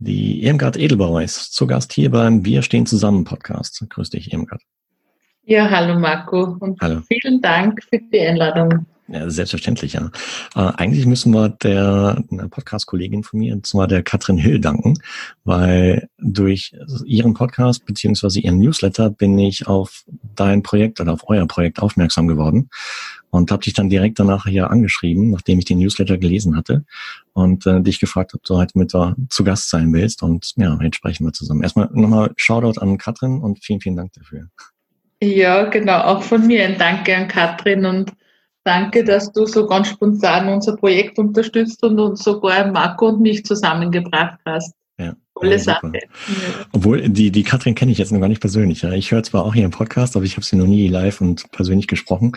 Die Irmgard Edelbauer ist zu Gast hier beim Wir stehen zusammen Podcast. Grüß dich, Irmgard. Ja, hallo Marco und hallo. vielen Dank für die Einladung. Ja, selbstverständlich, ja. Äh, eigentlich müssen wir der Podcast-Kollegin von mir, und zwar der Katrin Hill, danken, weil durch ihren Podcast beziehungsweise ihren Newsletter bin ich auf dein Projekt oder auf euer Projekt aufmerksam geworden und habe dich dann direkt danach hier angeschrieben, nachdem ich den Newsletter gelesen hatte und äh, dich gefragt, ob du heute mit da zu Gast sein willst und ja, jetzt sprechen wir zusammen. Erstmal nochmal Shoutout an Katrin und vielen, vielen Dank dafür. Ja, genau, auch von mir ein Danke an Katrin und Danke, dass du so ganz spontan unser Projekt unterstützt und uns sogar Marco und mich zusammengebracht hast. Ja. Tolle Sache. Ja. Obwohl, die, die Katrin kenne ich jetzt noch gar nicht persönlich. Ja. Ich höre zwar auch hier im Podcast, aber ich habe sie noch nie live und persönlich gesprochen.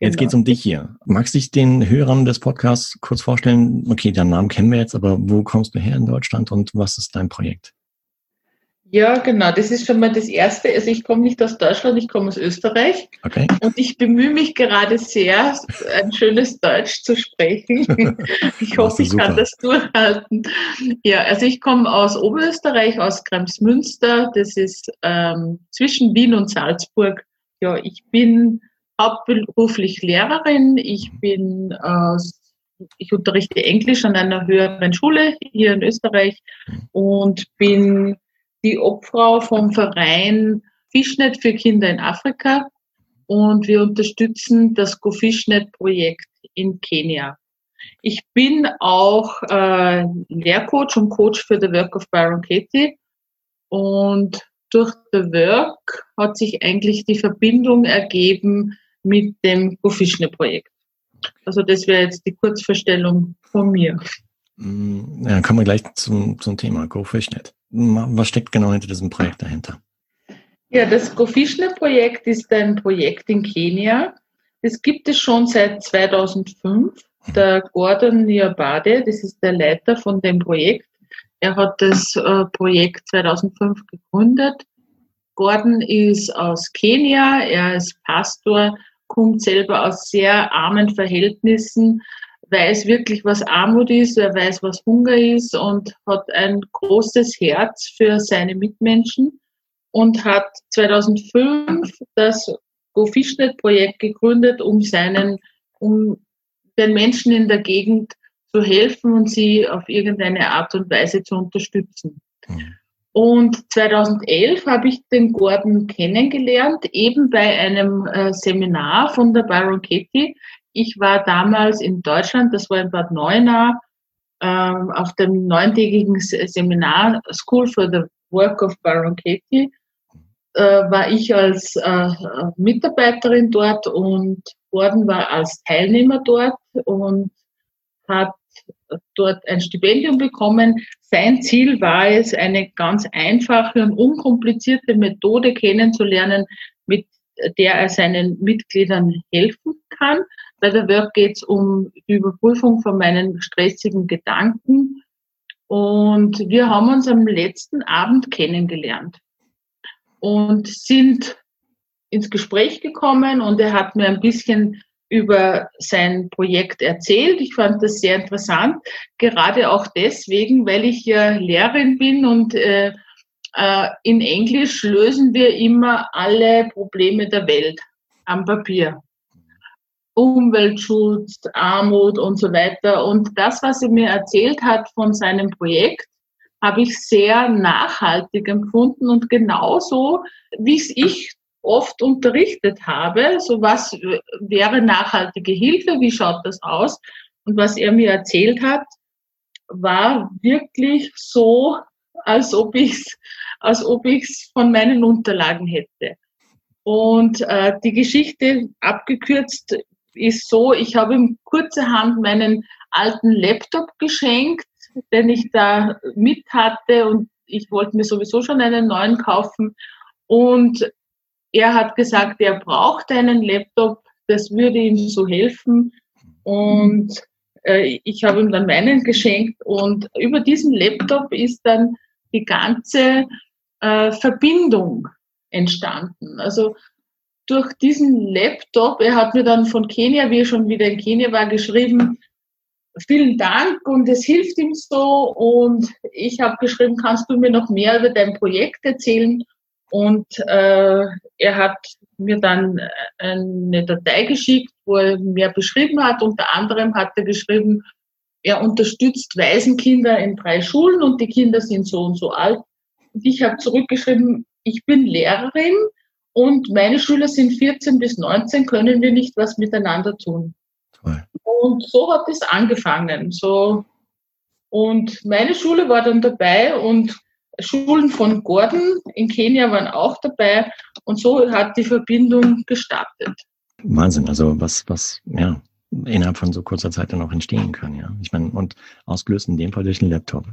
Jetzt genau. geht's um dich hier. Magst du dich den Hörern des Podcasts kurz vorstellen? Okay, deinen Namen kennen wir jetzt, aber wo kommst du her in Deutschland und was ist dein Projekt? Ja, genau, das ist schon mal das Erste. Also ich komme nicht aus Deutschland, ich komme aus Österreich. Okay. Und ich bemühe mich gerade sehr, ein schönes Deutsch zu sprechen. Ich hoffe, ich kann das durchhalten. Ja, also ich komme aus Oberösterreich, aus Kremsmünster. Das ist ähm, zwischen Wien und Salzburg. Ja, ich bin hauptberuflich Lehrerin. Ich bin aus ich unterrichte Englisch an einer höheren Schule hier in Österreich und bin die Obfrau vom Verein Fischnet für Kinder in Afrika und wir unterstützen das Go Fischnet Projekt in Kenia. Ich bin auch äh, Lehrcoach und Coach für The Work of Byron Katie und durch The Work hat sich eigentlich die Verbindung ergeben mit dem Go Fischnet Projekt. Also das wäre jetzt die Kurzverstellung von mir. Mm, ja, kommen wir gleich zum, zum Thema Go Fishnet. Was steckt genau hinter diesem Projekt dahinter? Ja, das Go Fishnet Projekt ist ein Projekt in Kenia. Das gibt es schon seit 2005. Mhm. Der Gordon Niabade, das ist der Leiter von dem Projekt, er hat das äh, Projekt 2005 gegründet. Gordon ist aus Kenia, er ist Pastor, kommt selber aus sehr armen Verhältnissen, weiß wirklich, was Armut ist, er weiß, was Hunger ist und hat ein großes Herz für seine Mitmenschen und hat 2005 das Go Fishnet Projekt gegründet, um seinen, um den Menschen in der Gegend zu helfen und sie auf irgendeine Art und Weise zu unterstützen. Mhm. Und 2011 habe ich den Gordon kennengelernt, eben bei einem äh, Seminar von der Baron Katie, ich war damals in Deutschland, das war in Bad Neuenahr, ähm, auf dem neuntägigen Seminar School for the Work of Baron Katie, äh, war ich als äh, Mitarbeiterin dort und Gordon war als Teilnehmer dort und hat dort ein Stipendium bekommen. Sein Ziel war es, eine ganz einfache und unkomplizierte Methode kennenzulernen, mit der er seinen Mitgliedern helfen kann. Bei der Work geht es um die Überprüfung von meinen stressigen Gedanken. Und wir haben uns am letzten Abend kennengelernt und sind ins Gespräch gekommen und er hat mir ein bisschen über sein Projekt erzählt. Ich fand das sehr interessant, gerade auch deswegen, weil ich ja Lehrerin bin und äh, in Englisch lösen wir immer alle Probleme der Welt am Papier. Umweltschutz, Armut und so weiter. Und das, was er mir erzählt hat von seinem Projekt, habe ich sehr nachhaltig empfunden und genauso, wie es ich oft unterrichtet habe, so was wäre nachhaltige Hilfe, wie schaut das aus? Und was er mir erzählt hat, war wirklich so, als ob ich es als ob ich's von meinen Unterlagen hätte. Und äh, die Geschichte abgekürzt ist so, ich habe ihm kurzerhand meinen alten Laptop geschenkt, den ich da mit hatte und ich wollte mir sowieso schon einen neuen kaufen. Und er hat gesagt, er braucht einen Laptop, das würde ihm so helfen. Und äh, ich habe ihm dann meinen geschenkt und über diesen Laptop ist dann die ganze äh, Verbindung entstanden. Also durch diesen Laptop, er hat mir dann von Kenia, wie er schon wieder in Kenia war, geschrieben, vielen Dank und es hilft ihm so. Und ich habe geschrieben, kannst du mir noch mehr über dein Projekt erzählen? Und äh, er hat mir dann eine Datei geschickt, wo er mehr beschrieben hat. Unter anderem hat er geschrieben, er unterstützt Waisenkinder in drei Schulen und die Kinder sind so und so alt. Und ich habe zurückgeschrieben, ich bin Lehrerin und meine Schüler sind 14 bis 19, können wir nicht was miteinander tun. Toll. Und so hat es angefangen. So. Und meine Schule war dann dabei und Schulen von Gordon in Kenia waren auch dabei. Und so hat die Verbindung gestartet. Wahnsinn, also was, was, ja, innerhalb von so kurzer Zeit dann auch entstehen kann, ja. Ich meine, und ausgelöst in dem Fall durch einen Laptop.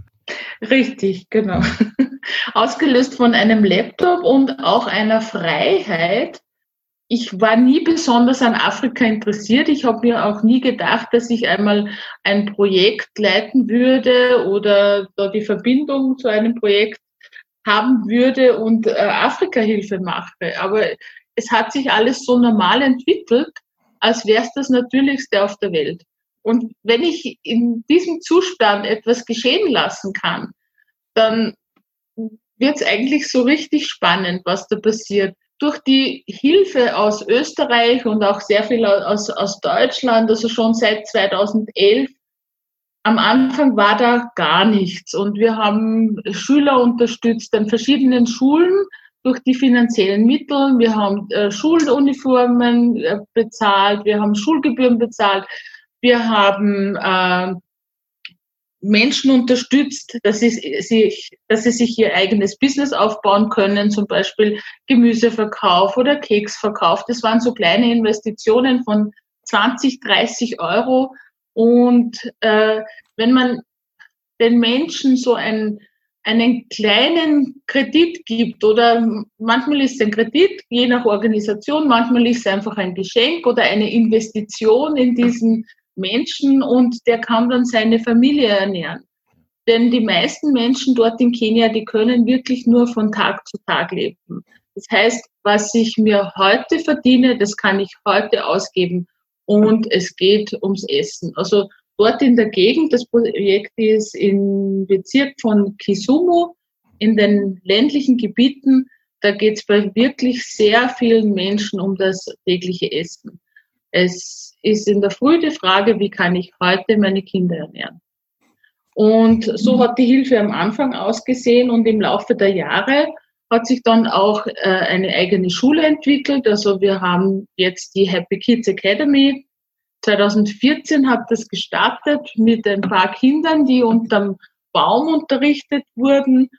Richtig, genau. Ja. Ausgelöst von einem Laptop und auch einer Freiheit, ich war nie besonders an Afrika interessiert. Ich habe mir auch nie gedacht, dass ich einmal ein Projekt leiten würde oder da die Verbindung zu einem Projekt haben würde und äh, Afrika-Hilfe mache. Aber es hat sich alles so normal entwickelt, als wäre es das Natürlichste auf der Welt. Und wenn ich in diesem Zustand etwas geschehen lassen kann, dann wird es eigentlich so richtig spannend, was da passiert durch die Hilfe aus Österreich und auch sehr viel aus, aus Deutschland, also schon seit 2011, am Anfang war da gar nichts und wir haben Schüler unterstützt an verschiedenen Schulen durch die finanziellen Mittel. Wir haben äh, Schuluniformen äh, bezahlt, wir haben Schulgebühren bezahlt, wir haben äh, Menschen unterstützt, dass sie, sich, dass sie sich ihr eigenes Business aufbauen können, zum Beispiel Gemüseverkauf oder Keksverkauf. Das waren so kleine Investitionen von 20, 30 Euro. Und äh, wenn man den Menschen so ein, einen kleinen Kredit gibt oder manchmal ist es ein Kredit, je nach Organisation, manchmal ist es einfach ein Geschenk oder eine Investition in diesen Menschen und der kann dann seine Familie ernähren. Denn die meisten Menschen dort in Kenia, die können wirklich nur von Tag zu Tag leben. Das heißt, was ich mir heute verdiene, das kann ich heute ausgeben und es geht ums Essen. Also dort in der Gegend, das Projekt ist im Bezirk von Kisumu, in den ländlichen Gebieten, da geht es bei wirklich sehr vielen Menschen um das tägliche Essen. Es ist in der Früh die Frage, wie kann ich heute meine Kinder ernähren? Und so hat die Hilfe am Anfang ausgesehen und im Laufe der Jahre hat sich dann auch äh, eine eigene Schule entwickelt. Also wir haben jetzt die Happy Kids Academy. 2014 hat das gestartet mit ein paar Kindern, die unterm Baum unterrichtet wurden.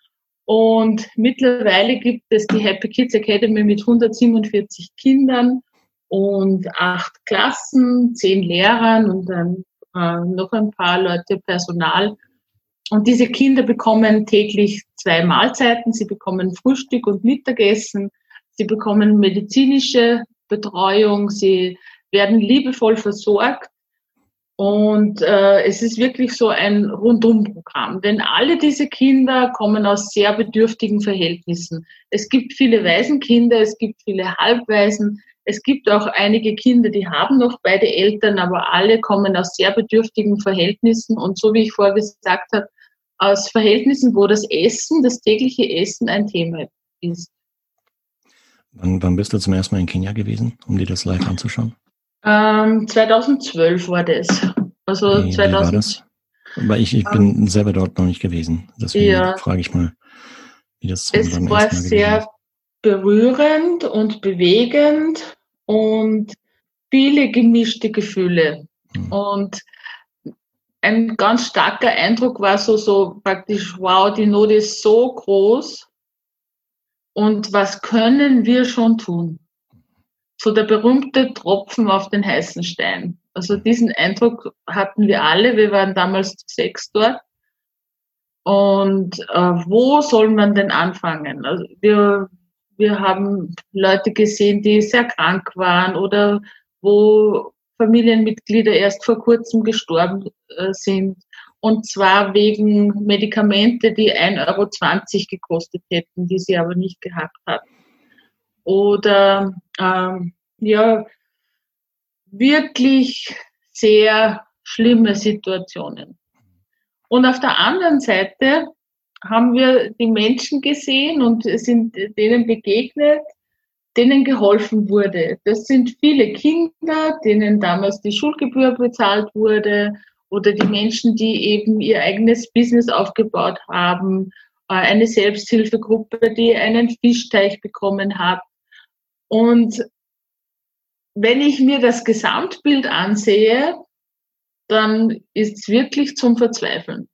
Und mittlerweile gibt es die Happy Kids Academy mit 147 Kindern und acht Klassen, zehn Lehrern und dann äh, noch ein paar Leute Personal. Und diese Kinder bekommen täglich zwei Mahlzeiten. Sie bekommen Frühstück und Mittagessen. Sie bekommen medizinische Betreuung. Sie werden liebevoll versorgt. Und äh, es ist wirklich so ein Rundumprogramm, denn alle diese Kinder kommen aus sehr bedürftigen Verhältnissen. Es gibt viele Waisenkinder, es gibt viele Halbwaisen, es gibt auch einige Kinder, die haben noch beide Eltern, aber alle kommen aus sehr bedürftigen Verhältnissen und so wie ich vorher gesagt habe, aus Verhältnissen, wo das Essen, das tägliche Essen ein Thema ist. Wann, wann bist du zum ersten Mal in Kenia gewesen, um dir das live anzuschauen? Ähm, 2012 war das. Also wie, 2000. Wie war das? Weil ich, ich bin ähm, selber dort noch nicht gewesen. Deswegen ja, frage ich mal, wie das Es war sehr berührend und bewegend und viele gemischte Gefühle. Mhm. Und ein ganz starker Eindruck war so, so praktisch, wow, die Not ist so groß. Und was können wir schon tun? So der berühmte Tropfen auf den heißen Stein. Also diesen Eindruck hatten wir alle. Wir waren damals sechs dort. Und äh, wo soll man denn anfangen? Also wir wir haben Leute gesehen, die sehr krank waren oder wo Familienmitglieder erst vor kurzem gestorben äh, sind. Und zwar wegen Medikamente, die 1,20 Euro gekostet hätten, die sie aber nicht gehabt hatten. Oder ähm, ja, wirklich sehr schlimme Situationen. Und auf der anderen Seite haben wir die Menschen gesehen und sind denen begegnet, denen geholfen wurde. Das sind viele Kinder, denen damals die Schulgebühr bezahlt wurde oder die Menschen, die eben ihr eigenes Business aufgebaut haben, äh, eine Selbsthilfegruppe, die einen Fischteich bekommen hat. Und wenn ich mir das Gesamtbild ansehe, dann ist es wirklich zum Verzweifeln.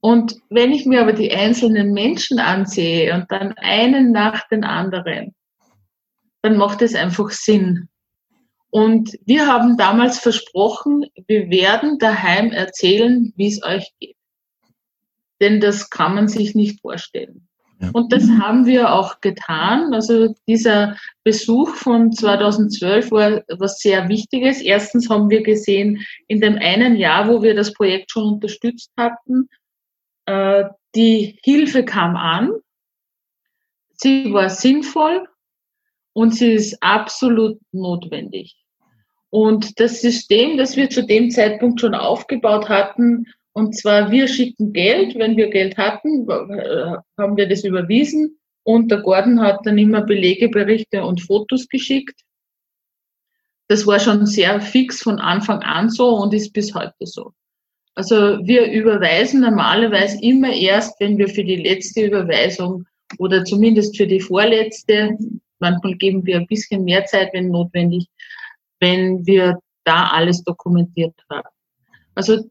Und wenn ich mir aber die einzelnen Menschen ansehe und dann einen nach den anderen, dann macht es einfach Sinn. Und wir haben damals versprochen, wir werden daheim erzählen, wie es euch geht. Denn das kann man sich nicht vorstellen. Und das haben wir auch getan. Also dieser Besuch von 2012 war was sehr Wichtiges. Erstens haben wir gesehen, in dem einen Jahr, wo wir das Projekt schon unterstützt hatten, äh, die Hilfe kam an. Sie war sinnvoll und sie ist absolut notwendig. Und das System, das wir zu dem Zeitpunkt schon aufgebaut hatten, und zwar wir schicken Geld, wenn wir Geld hatten, äh, haben wir das überwiesen und der Gordon hat dann immer Belegeberichte und Fotos geschickt. Das war schon sehr fix von Anfang an so und ist bis heute so. Also wir überweisen normalerweise immer erst, wenn wir für die letzte Überweisung oder zumindest für die vorletzte Manchmal geben wir ein bisschen mehr Zeit, wenn notwendig, wenn wir da alles dokumentiert haben. Also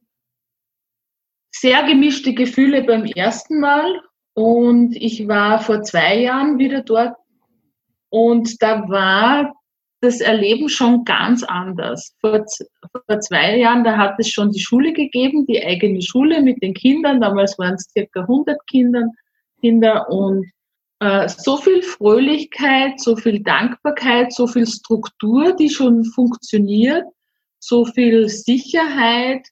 sehr gemischte Gefühle beim ersten Mal und ich war vor zwei Jahren wieder dort und da war das Erleben schon ganz anders. Vor, vor zwei Jahren, da hat es schon die Schule gegeben, die eigene Schule mit den Kindern. Damals waren es circa 100 Kindern, Kinder und äh, so viel Fröhlichkeit, so viel Dankbarkeit, so viel Struktur, die schon funktioniert, so viel Sicherheit.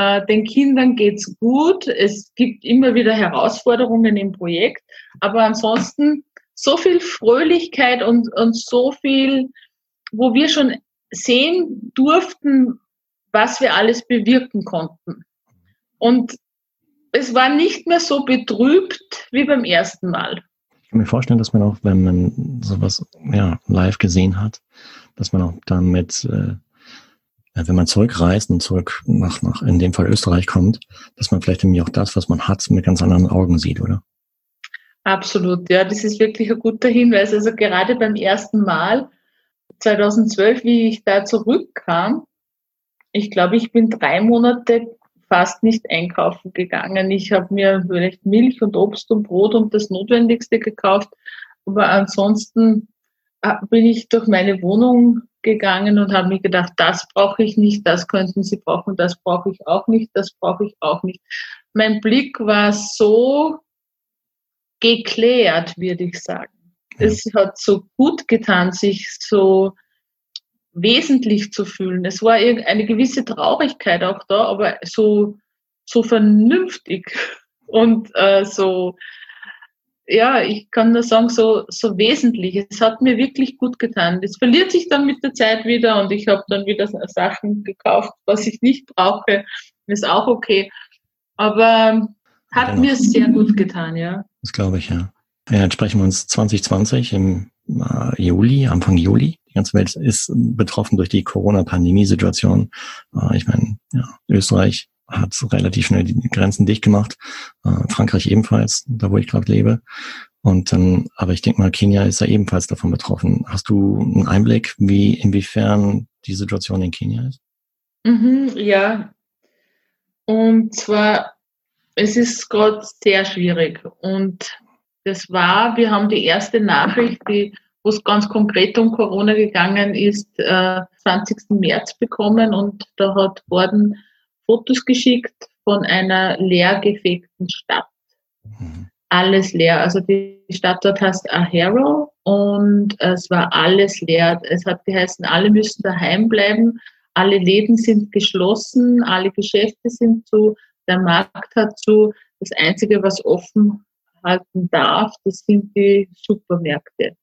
Äh, den Kindern geht's gut. Es gibt immer wieder Herausforderungen im Projekt, aber ansonsten so viel Fröhlichkeit und, und so viel, wo wir schon sehen durften, was wir alles bewirken konnten. Und es war nicht mehr so betrübt wie beim ersten Mal. Ich kann mir vorstellen, dass man auch, wenn man sowas ja, live gesehen hat, dass man auch damit, äh, wenn man zurückreist und zurück nach, nach, in dem Fall Österreich kommt, dass man vielleicht irgendwie auch das, was man hat, mit ganz anderen Augen sieht, oder? Absolut, ja, das ist wirklich ein guter Hinweis. Also gerade beim ersten Mal, 2012, wie ich da zurückkam, ich glaube, ich bin drei Monate fast nicht einkaufen gegangen. Ich habe mir vielleicht Milch und Obst und Brot und das Notwendigste gekauft. Aber ansonsten äh, bin ich durch meine Wohnung gegangen und habe mir gedacht, das brauche ich nicht, das könnten Sie brauchen, das brauche ich auch nicht, das brauche ich auch nicht. Mein Blick war so geklärt, würde ich sagen. Es hat so gut getan, sich so wesentlich zu fühlen. Es war eine gewisse Traurigkeit auch da, aber so, so vernünftig und äh, so, ja, ich kann nur sagen, so, so wesentlich. Es hat mir wirklich gut getan. Das verliert sich dann mit der Zeit wieder und ich habe dann wieder Sachen gekauft, was ich nicht brauche. Ist auch okay. Aber hat genau. mir sehr gut getan, ja. Das glaube ich, ja. Ja, jetzt sprechen wir uns 2020 im äh, Juli, Anfang Juli. Die ganze Welt ist betroffen durch die Corona-Pandemie-Situation. Äh, ich meine, ja, Österreich hat relativ schnell die Grenzen dicht gemacht, äh, Frankreich ebenfalls, da wo ich gerade lebe. Und dann, aber ich denke mal, Kenia ist ja ebenfalls davon betroffen. Hast du einen Einblick, wie inwiefern die Situation in Kenia ist? Mhm, ja. Und zwar, es ist gerade sehr schwierig. Und das war, wir haben die erste Nachricht, die wo es ganz konkret um Corona gegangen ist, äh, 20. März bekommen und da hat Gordon Fotos geschickt von einer leergefegten Stadt. Mhm. Alles leer. Also die Stadt dort heißt Ahero und es war alles leer. Es hat geheißen, alle müssen daheim bleiben, alle Läden sind geschlossen, alle Geschäfte sind zu, der Markt hat zu. Das Einzige, was offen halten darf, das sind die Supermärkte.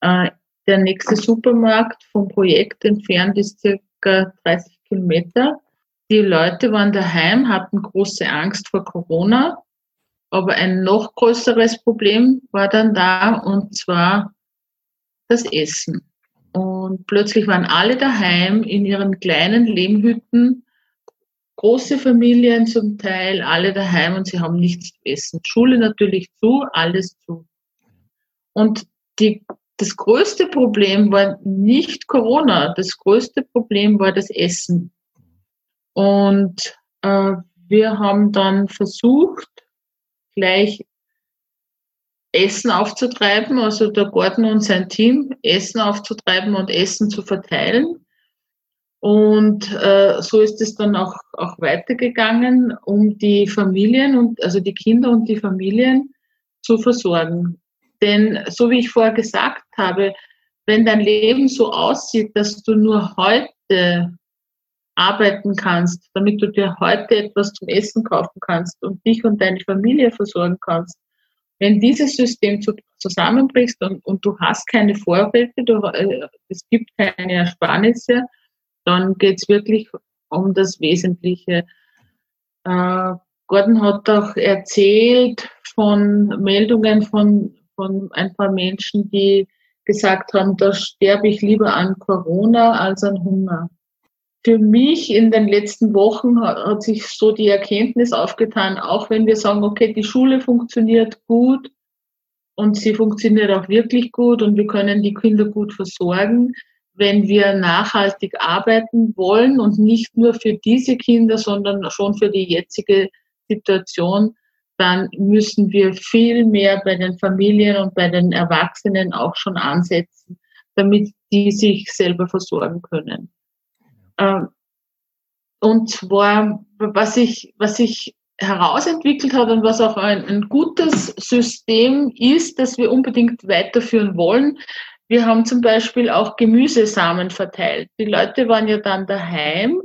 Äh, der nächste Supermarkt vom Projekt entfernt ist circa 30 Kilometer. Die Leute waren daheim, hatten große Angst vor Corona, aber ein noch größeres Problem war dann da und zwar das Essen. Und plötzlich waren alle daheim in ihren kleinen Lehmhütten, große Familien zum Teil, alle daheim und sie haben nichts zu essen. Schule natürlich zu, alles zu. Und die, das größte Problem war nicht Corona, das größte Problem war das Essen. Und äh, wir haben dann versucht, gleich Essen aufzutreiben, also der Gordon und sein Team Essen aufzutreiben und Essen zu verteilen. Und äh, so ist es dann auch, auch weitergegangen, um die Familien und also die Kinder und die Familien zu versorgen. Denn so wie ich vorher gesagt habe, wenn dein Leben so aussieht, dass du nur heute arbeiten kannst, damit du dir heute etwas zum Essen kaufen kannst und dich und deine Familie versorgen kannst. Wenn dieses System zusammenbrichst und, und du hast keine Vorräte, du, äh, es gibt keine Ersparnisse, dann geht es wirklich um das Wesentliche. Äh, Gordon hat auch erzählt von Meldungen von, von ein paar Menschen, die gesagt haben, da sterbe ich lieber an Corona als an Hunger für mich in den letzten Wochen hat, sich so die Erkenntnis aufgetan, auch wenn wir sagen, okay, die Schule funktioniert gut und sie funktioniert auch wirklich gut und wir können die Kinder gut versorgen, wenn wir nachhaltig arbeiten wollen und nicht nur für diese Kinder, sondern schon für die jetzige Situation, dann müssen wir viel mehr bei den Familien und bei den Erwachsenen auch schon ansetzen, damit die sich selber versorgen können. Ähm, und zwar, was sich, was sich herausentwickelt hat und was auch ein, ein gutes System ist, das wir unbedingt weiterführen wollen. Wir haben zum Beispiel auch Gemüsesamen verteilt. Die Leute waren ja dann daheim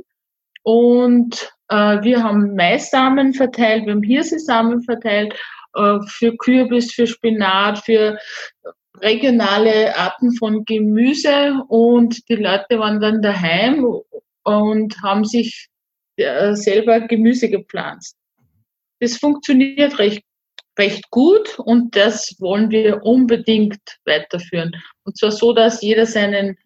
und äh, wir haben Maissamen verteilt, wir haben Hirsesamen verteilt äh, für Kürbis, für Spinat, für regionale Arten von Gemüse und die Leute waren dann daheim und haben sich äh, selber Gemüse gepflanzt. Das funktioniert recht, recht gut und das wollen wir unbedingt weiterführen. Und zwar so, dass jeder seinen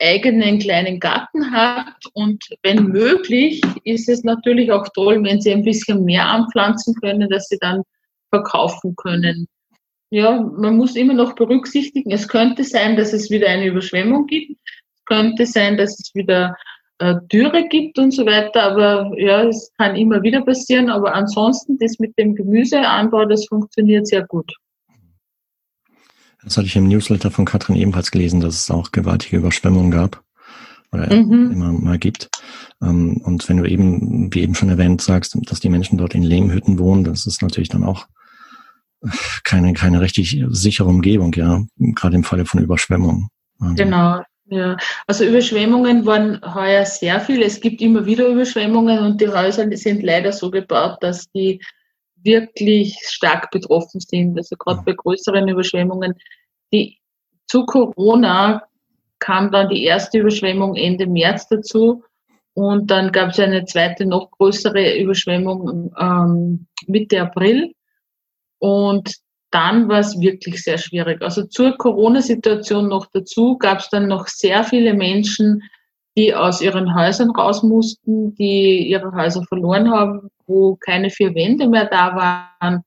eigenen kleinen Garten hat und wenn möglich ist es natürlich auch toll, wenn sie ein bisschen mehr anpflanzen können, dass sie dann verkaufen können. Ja, man muss immer noch berücksichtigen, es könnte sein, dass es wieder eine Überschwemmung gibt. Es könnte sein, dass es wieder äh, Dürre gibt und so weiter. Aber ja, es kann immer wieder passieren. Aber ansonsten, das mit dem Gemüseanbau, das funktioniert sehr gut. Das hatte ich im Newsletter von Katrin ebenfalls gelesen, dass es auch gewaltige Überschwemmungen gab oder mhm. immer mal gibt. Ähm, und wenn du eben, wie eben schon erwähnt, sagst, dass die Menschen dort in Lehmhütten wohnen, das ist natürlich dann auch keine, keine richtig sichere Umgebung, ja, gerade im Falle von Überschwemmungen. Genau, ja, also Überschwemmungen waren heuer sehr viel. Es gibt immer wieder Überschwemmungen und die Häuser sind leider so gebaut, dass die wirklich stark betroffen sind. Also gerade bei größeren Überschwemmungen. Die, zu Corona kam dann die erste Überschwemmung Ende März dazu und dann gab es eine zweite, noch größere Überschwemmung ähm, Mitte April. Und dann war es wirklich sehr schwierig. Also zur Corona-Situation noch dazu gab es dann noch sehr viele Menschen, die aus ihren Häusern raus mussten, die ihre Häuser verloren haben, wo keine vier Wände mehr da waren.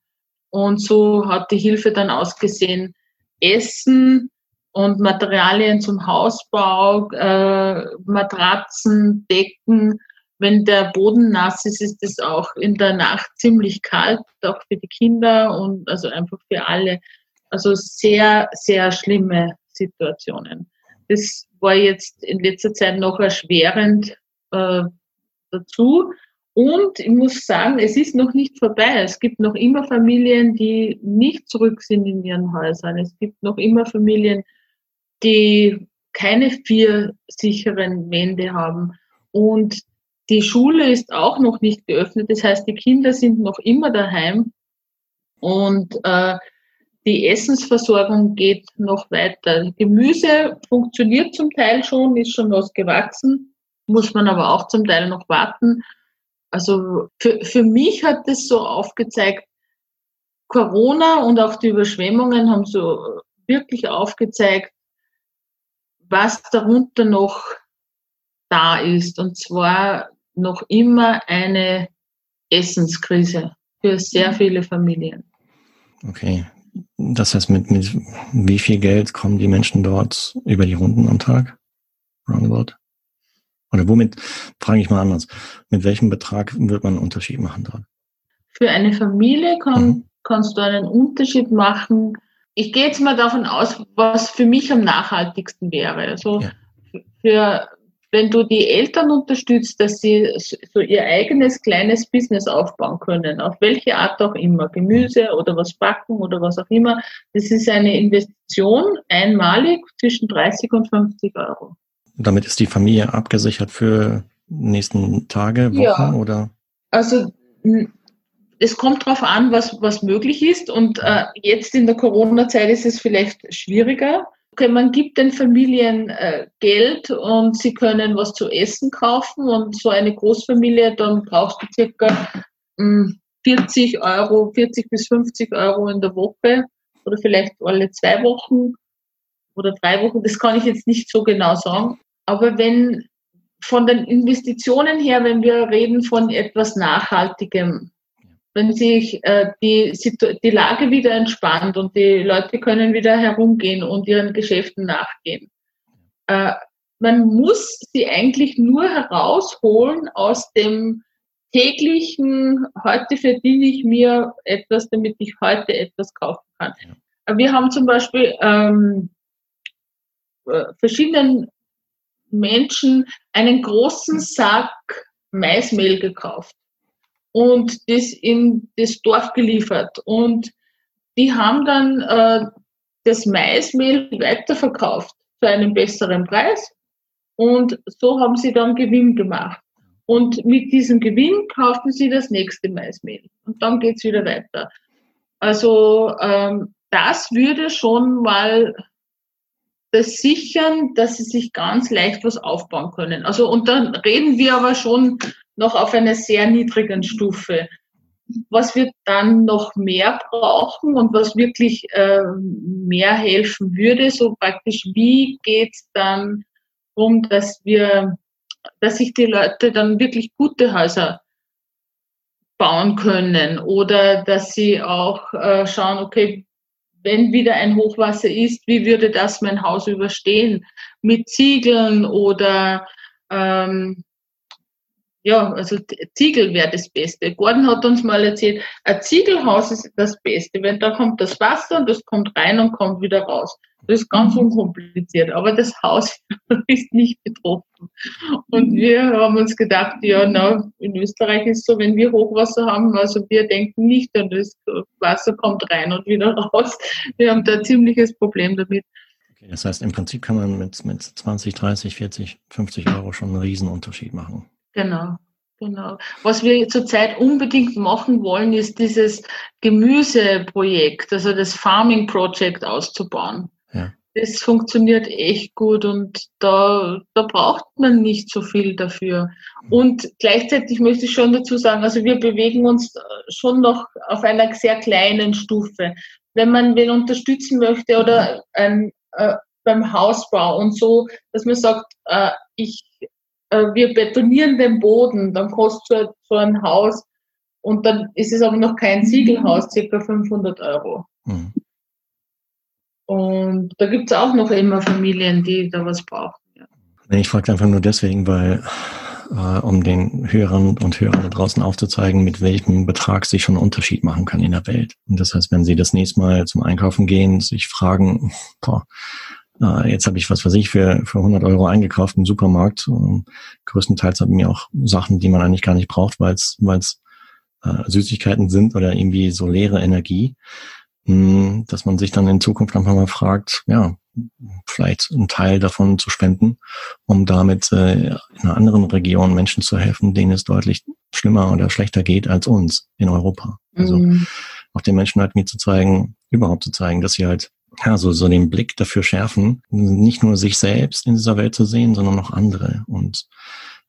Und so hat die Hilfe dann ausgesehen, Essen und Materialien zum Hausbau, äh, Matratzen, Decken, wenn der Boden nass ist, ist es auch in der Nacht ziemlich kalt, auch für die Kinder und also einfach für alle. Also sehr, sehr schlimme Situationen. Das war jetzt in letzter Zeit noch erschwerend äh, dazu. Und ich muss sagen, es ist noch nicht vorbei. Es gibt noch immer Familien, die nicht zurück sind in ihren Häusern. Es gibt noch immer Familien, die keine vier sicheren Wände haben. Und die Schule ist auch noch nicht geöffnet, das heißt, die Kinder sind noch immer daheim und äh, die Essensversorgung geht noch weiter. Gemüse funktioniert zum Teil schon, ist schon was gewachsen, muss man aber auch zum Teil noch warten. Also für, für mich hat das so aufgezeigt, Corona und auch die Überschwemmungen haben so wirklich aufgezeigt, was darunter noch da ist. Und zwar noch immer eine Essenskrise für sehr mhm. viele Familien. Okay. Das heißt, mit, mit wie viel Geld kommen die Menschen dort über die Runden am Tag? Roundabout? Oder womit, frage ich mal anders, mit welchem Betrag wird man einen Unterschied machen dort? Für eine Familie kann, mhm. kannst du einen Unterschied machen. Ich gehe jetzt mal davon aus, was für mich am nachhaltigsten wäre. Also ja. für wenn du die Eltern unterstützt, dass sie so ihr eigenes kleines Business aufbauen können, auf welche Art auch immer, Gemüse oder was backen oder was auch immer, das ist eine Investition einmalig zwischen 30 und 50 Euro. Damit ist die Familie abgesichert für nächsten Tage, Wochen ja. oder? Also es kommt darauf an, was, was möglich ist. Und äh, jetzt in der Corona-Zeit ist es vielleicht schwieriger okay, man gibt den Familien äh, Geld und sie können was zu essen kaufen und so eine Großfamilie, dann brauchst du circa mh, hm, 40 Euro, 40 bis 50 Euro in der Woche oder vielleicht alle zwei Wochen oder drei Wochen, das kann ich jetzt nicht so genau sagen. Aber wenn von den Investitionen her, wenn wir reden von etwas Nachhaltigem, wenn sich äh, die, die Lage wieder entspannt und die Leute können wieder herumgehen und ihren Geschäften nachgehen. Äh, man muss sie eigentlich nur herausholen aus dem täglichen, heute verdiene ich mir etwas, damit ich heute etwas kaufen kann. Ja. Wir haben zum Beispiel ähm, äh, verschiedenen Menschen einen großen Sack Maismehl gekauft und das in das Dorf geliefert. Und die haben dann äh, das Maismehl weiterverkauft zu einem besseren Preis. Und so haben sie dann Gewinn gemacht. Und mit diesem Gewinn kaufen sie das nächste Maismehl. Und dann geht's wieder weiter. Also ähm, das würde schon mal das sichern, dass sie sich ganz leicht was aufbauen können. Also und dann reden wir aber schon noch auf einer sehr niedrigen Stufe. Was wir dann noch mehr brauchen und was wirklich äh, mehr helfen würde, so praktisch, wie geht's dann um, dass wir, dass sich die Leute dann wirklich gute Häuser bauen können oder dass sie auch äh, schauen, okay, wenn wieder ein Hochwasser ist, wie würde das mein Haus überstehen? Mit Ziegeln oder ähm, ja, also Ziegel wäre das Beste. Gordon hat uns mal erzählt, ein Ziegelhaus ist das Beste, wenn da kommt das Wasser und das kommt rein und kommt wieder raus. Das ist ganz mhm. unkompliziert, aber das Haus ist nicht betroffen. Und wir haben uns gedacht, ja, na, in Österreich ist so, wenn wir Hochwasser haben, also wir denken nicht an das Wasser kommt rein und wieder raus. Wir haben da ein ziemliches Problem damit. Okay, das heißt, im Prinzip kann man mit, mit 20, 30, 40, 50 Euro schon einen Riesenunterschied machen. Genau, genau. Was wir zurzeit unbedingt machen wollen, ist dieses Gemüseprojekt, also das Farming Project auszubauen. Ja. Das funktioniert echt gut und da, da braucht man nicht so viel dafür. Und gleichzeitig möchte ich schon dazu sagen, also wir bewegen uns schon noch auf einer sehr kleinen Stufe. Wenn man wen unterstützen möchte oder ein, äh, beim Hausbau und so, dass man sagt, äh, ich äh, wir betonieren den Boden, dann kostet so ein Haus und dann ist es aber noch kein Siegelhaus, circa 500 Euro. Mhm. Und da gibt es auch noch immer Familien, die da was brauchen. Ja. Ich frage einfach nur deswegen, weil äh, um den Hörern und Hörern da draußen aufzuzeigen, mit welchem Betrag sich schon einen Unterschied machen kann in der Welt. Und das heißt, wenn Sie das nächste Mal zum Einkaufen gehen, sich fragen, boah, äh, jetzt habe ich was weiß ich für, für 100 Euro eingekauft im Supermarkt. Und größtenteils haben mir auch Sachen, die man eigentlich gar nicht braucht, weil es weil es äh, Süßigkeiten sind oder irgendwie so leere Energie, mh, hm, dass man sich dann in Zukunft einfach mal fragt, ja, vielleicht einen Teil davon zu spenden, um damit äh, in einer anderen Region Menschen zu helfen, denen es deutlich schlimmer oder schlechter geht als uns in Europa. Also mhm. auch den Menschen halt mir zu zeigen, überhaupt zu zeigen, dass sie halt ja, so, so den Blick dafür schärfen, nicht nur sich selbst in dieser Welt zu sehen, sondern auch andere. Und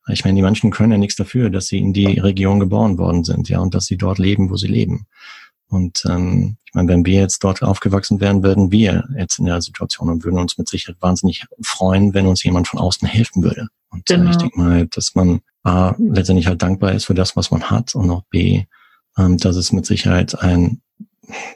Ich meine, die Menschen können ja nichts dafür, dass sie in die Region geboren worden sind, ja, und dass sie dort leben, wo sie leben. Und ähm, ich meine, wenn wir jetzt dort aufgewachsen wären, würden wir jetzt in der Situation und würden uns mit Sicherheit wahnsinnig freuen, wenn uns jemand von außen helfen würde. Und genau. äh, ich denke mal, dass man A, letztendlich halt dankbar ist für das, was man hat und auch B, ähm, dass es mit Sicherheit ein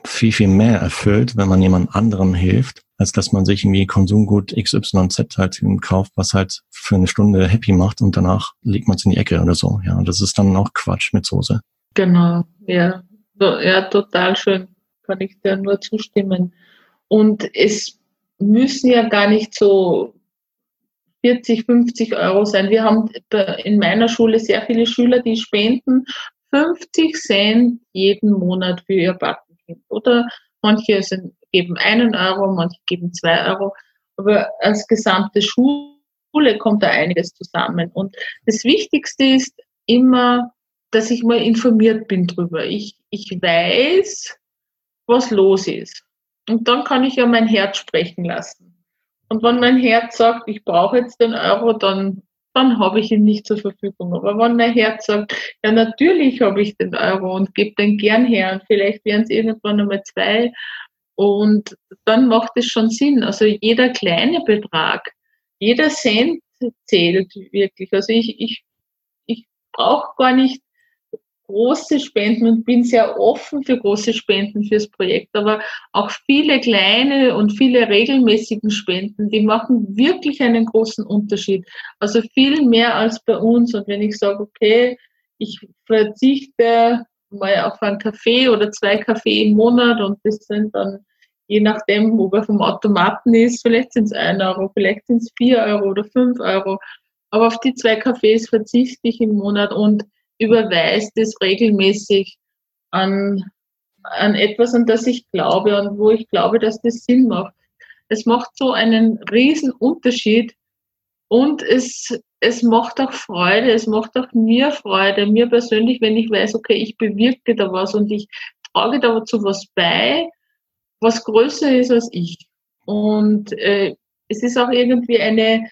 viel, viel mehr erfüllt, wenn man jemand anderem hilft, als dass man sich irgendwie Konsumgut XYZ halt kauft, was halt für eine Stunde happy macht und danach legt man es in die Ecke oder so. Ja, das ist dann auch Quatsch mit Soße. Genau, ja. Ja, total schön. Kann ich dir nur zustimmen. Und es müssen ja gar nicht so 40, 50 Euro sein. Wir haben in meiner Schule sehr viele Schüler, die spenden 50 Cent jeden Monat für ihr Patenkind. Oder manche sind, geben einen Euro, manche geben zwei Euro. Aber als gesamte Schule kommt da einiges zusammen. Und das Wichtigste ist immer, dass ich mal informiert bin drüber. Ich, ich weiß, was los ist. Und dann kann ich ja mein Herz sprechen lassen. Und wenn mein Herz sagt, ich brauche jetzt den Euro, dann dann habe ich ihn nicht zur Verfügung. Aber wenn mein Herz sagt, ja natürlich habe ich den Euro und gebe den gern her und vielleicht werden es irgendwann einmal zwei und dann macht es schon Sinn. Also jeder kleine Betrag, jeder Cent zählt wirklich. Also ich, ich, ich brauche gar nicht große Spenden und bin sehr offen für große Spenden fürs Projekt, aber auch viele kleine und viele regelmäßigen Spenden, die machen wirklich einen großen Unterschied. Also viel mehr als bei uns. Und wenn ich sage, okay, ich verzichte mal auf einen Kaffee oder zwei Kaffee im Monat und das sind dann je nachdem, wo er vom Automaten ist, vielleicht sind es ein Euro, vielleicht sind es vier Euro oder fünf Euro. Aber auf die zwei Kaffees verzichte ich im Monat und überweist es regelmäßig an, an etwas, an das ich glaube und wo ich glaube, dass das Sinn macht. Es macht so einen riesen Unterschied und es, es macht auch Freude, es macht auch mir Freude, mir persönlich, wenn ich weiß, okay, ich bewirke da was und ich trage dazu was bei, was größer ist als ich. Und äh, es ist auch irgendwie eine,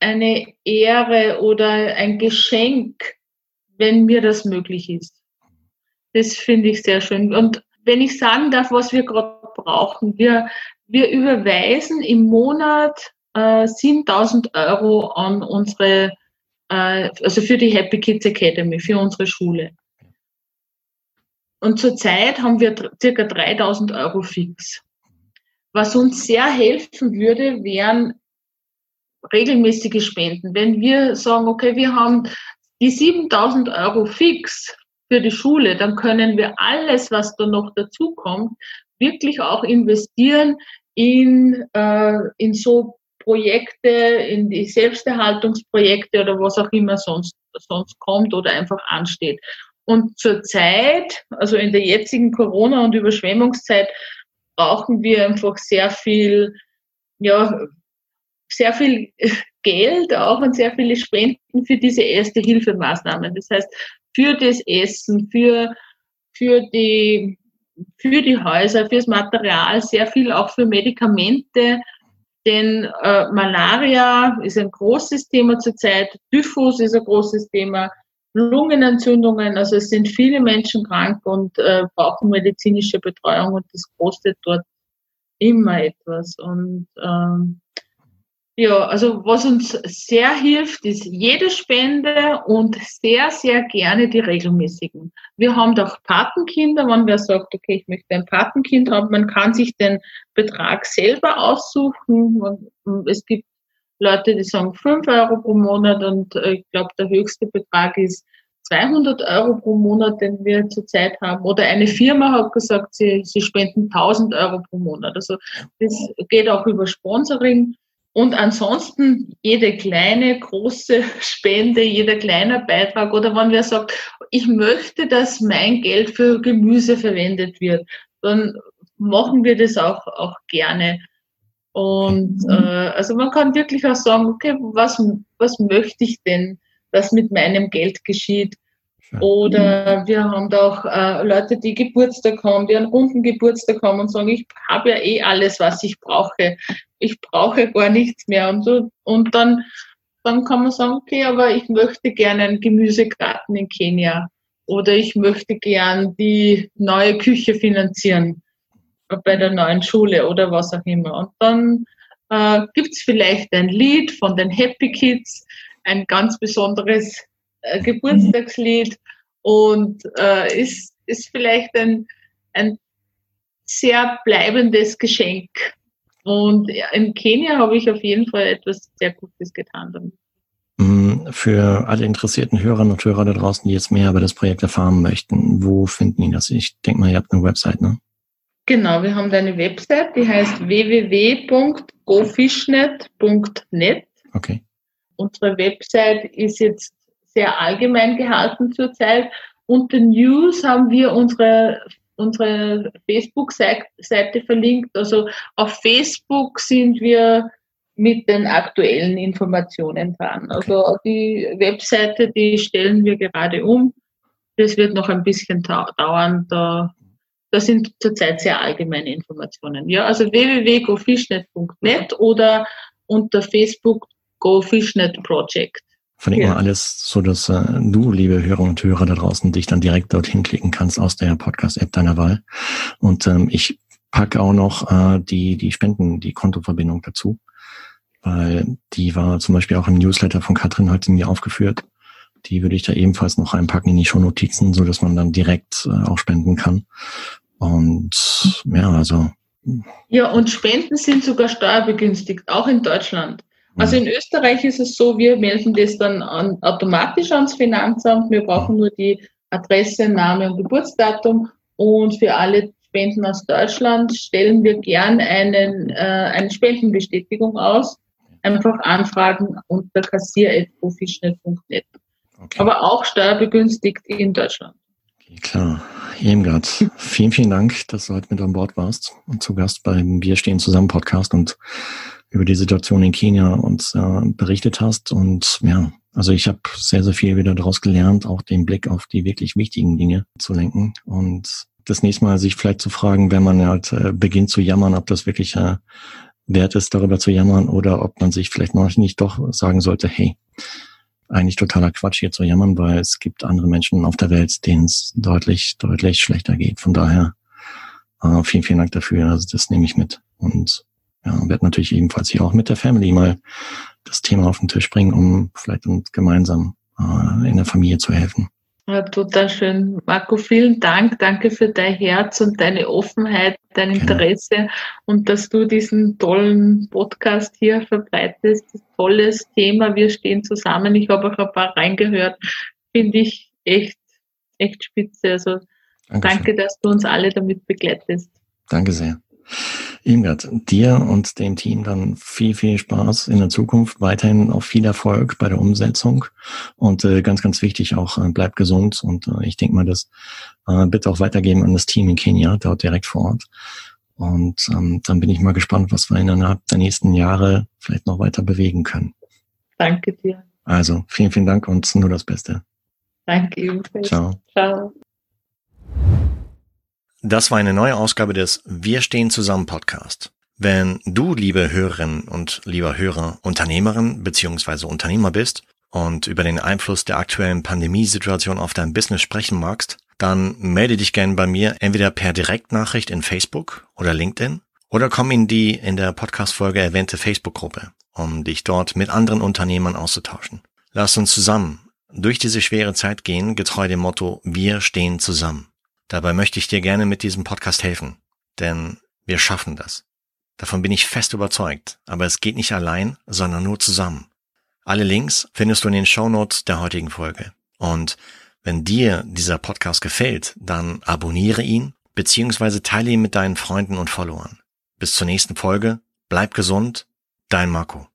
eine Ehre oder ein Geschenk, wenn mir das möglich ist. Das finde ich sehr schön. Und wenn ich sagen darf, was wir gerade brauchen, wir, wir überweisen im Monat äh, 7000 Euro an unsere, äh, also für die Happy Kids Academy, für unsere Schule. Und zurzeit haben wir circa 3000 Euro fix. Was uns sehr helfen würde, wären regelmäßige Spenden. Wenn wir sagen, okay, wir haben die 7000 Euro fix für die Schule, dann können wir alles, was da noch dazu kommt, wirklich auch investieren in, äh, in so Projekte, in die Selbsterhaltungsprojekte oder was auch immer sonst, sonst kommt oder einfach ansteht. Und zurzeit, also in der jetzigen Corona- und Überschwemmungszeit, brauchen wir einfach sehr viel, ja, sehr viel Geld auch und sehr viele Spenden für diese erste Hilfemaßnahmen. Das heißt, für das Essen, für, für die, für die Häuser, fürs Material, sehr viel auch für Medikamente. Denn äh, Malaria ist ein großes Thema zurzeit, Typhus ist ein großes Thema, Lungenentzündungen, also es sind viele Menschen krank und äh, brauchen medizinische Betreuung und das kostet dort immer etwas. Und ähm, ja, also was uns sehr hilft, ist jede Spende und sehr, sehr gerne die regelmäßigen. Wir haben doch Patenkinder, wenn wer sagt, okay, ich möchte ein Patenkind haben, man kann sich den Betrag selber aussuchen. Es gibt Leute, die sagen 5 Euro pro Monat und äh, ich glaube, der höchste Betrag ist 200 Euro pro Monat, den wir zurzeit haben. Oder eine Firma hat gesagt, sie, sie spenden 1000 Euro pro Monat. Also das geht auch über Sponsoring. Und ansonsten jede kleine, große Spende, jeder kleiner Beitrag oder wenn wer sagt, ich möchte, dass mein Geld für Gemüse verwendet wird, dann machen wir das auch, auch gerne. Und mhm. äh, also man kann wirklich auch sagen, okay, was, was möchte ich denn, dass mit meinem Geld geschieht? Oder wir haben da auch äh, Leute, die Geburtstag haben, die einen runden Geburtstag haben und sagen, ich habe ja eh alles, was ich brauche. Ich brauche gar nichts mehr. Und, so, und dann dann kann man sagen, okay, aber ich möchte gerne einen Gemüsegarten in Kenia oder ich möchte gern die neue Küche finanzieren bei der neuen Schule oder was auch immer. Und dann äh, gibt es vielleicht ein Lied von den Happy Kids, ein ganz besonderes äh, Geburtstagslied und äh, ist, ist vielleicht ein, ein sehr bleibendes Geschenk. Und in Kenia habe ich auf jeden Fall etwas sehr Gutes getan damit. Mm, für alle interessierten Hörerinnen und Hörer da draußen, die jetzt mehr über das Projekt erfahren möchten, wo finden die das? Ich denke mal, ihr habt eine Website, ne? Genau, wir haben da eine Website, die heißt www.gofishnet.net. Okay. Unsere Website ist jetzt sehr allgemein gehalten zurzeit. Unter News haben wir unsere, unsere Facebook-Seite verlinkt. Also auf Facebook sind wir mit den aktuellen Informationen dran. Also die Webseite, die stellen wir gerade um. Das wird noch ein bisschen dauern. Da, da sind zurzeit sehr allgemeine Informationen. Ja, also www.gofishnet.net oder unter Facebook GoFishNet Project. Verlinken ja. wir alles, so dass äh, du, liebe Hörer und Hörer da draußen, dich dann direkt dorthin klicken kannst aus der Podcast-App deiner Wahl. Und ähm, ich packe auch noch äh, die, die Spenden, die Kontoverbindung dazu weil die war zum Beispiel auch im Newsletter von Katrin heute mir aufgeführt. Die würde ich da ebenfalls noch reinpacken in die Shownotizen, so dass man dann direkt äh, auch spenden kann. Und ja, also. Ja, und Spenden sind sogar steuerbegünstigt, auch in Deutschland. Also in Österreich ist es so, wir melden das dann an, automatisch ans Finanzamt. Wir brauchen nur die Adresse, Name und Geburtsdatum. Und für alle Spenden aus Deutschland stellen wir gern einen, äh, eine Spendenbestätigung aus einfach anfragen unter kassier.profishnet.net. Okay. Aber auch steuerbegünstigt in Deutschland. Okay, klar. Irmgard, vielen, vielen Dank, dass du heute mit an Bord warst und zu Gast beim Wir stehen zusammen Podcast und über die Situation in Kenia uns äh, berichtet hast. Und ja, also ich habe sehr, sehr viel wieder daraus gelernt, auch den Blick auf die wirklich wichtigen Dinge zu lenken und das nächste Mal sich vielleicht zu fragen, wenn man halt äh, beginnt zu jammern, ob das wirklich äh, wert ist, darüber zu jammern oder ob man sich vielleicht noch nicht doch sagen sollte, hey, eigentlich totaler Quatsch hier zu jammern, weil es gibt andere Menschen auf der Welt, denen es deutlich, deutlich schlechter geht. Von daher äh, vielen, vielen Dank dafür. Also das nehme ich mit. Und ja, werde natürlich ebenfalls hier auch mit der Family mal das Thema auf den Tisch bringen, um vielleicht uns gemeinsam äh, in der Familie zu helfen. Ja, total schön. Marco, vielen Dank. Danke für dein Herz und deine Offenheit, dein Interesse Gerne. und dass du diesen tollen Podcast hier verbreitest. Tolles Thema. Wir stehen zusammen. Ich habe auch ein paar reingehört. Finde ich echt, echt spitze. Also Dankeschön. danke, dass du uns alle damit begleitest. Danke sehr. Irmgard, dir und dem Team dann viel, viel Spaß in der Zukunft, weiterhin auch viel Erfolg bei der Umsetzung und äh, ganz, ganz wichtig auch, äh, bleib gesund und äh, ich denke mal, das äh, bitte auch weitergeben an das Team in Kenia, dort direkt vor Ort. Und ähm, dann bin ich mal gespannt, was wir innerhalb der nächsten Jahre vielleicht noch weiter bewegen können. Danke dir. Also, vielen, vielen Dank und nur das Beste. Danke ebenfalls. Ciao. Ciao. Das war eine neue Ausgabe des Wir stehen zusammen Podcast. Wenn du, liebe Hörerinnen und lieber Hörer, Unternehmerin bzw. Unternehmer bist und über den Einfluss der aktuellen Pandemiesituation auf dein Business sprechen magst, dann melde dich gern bei mir entweder per Direktnachricht in Facebook oder LinkedIn oder komm in die in der Podcast-Folge erwähnte Facebook-Gruppe, um dich dort mit anderen Unternehmern auszutauschen. Lass uns zusammen durch diese schwere Zeit gehen, getreu dem Motto Wir stehen zusammen. Dabei möchte ich dir gerne mit diesem Podcast helfen, denn wir schaffen das. Davon bin ich fest überzeugt, aber es geht nicht allein, sondern nur zusammen. Alle Links findest du in den Show Notes der heutigen Folge. Und wenn dir dieser Podcast gefällt, dann abonniere ihn beziehungsweise teile ihn mit deinen Freunden und Followern. Bis zur nächsten Folge, bleib gesund, dein Marco.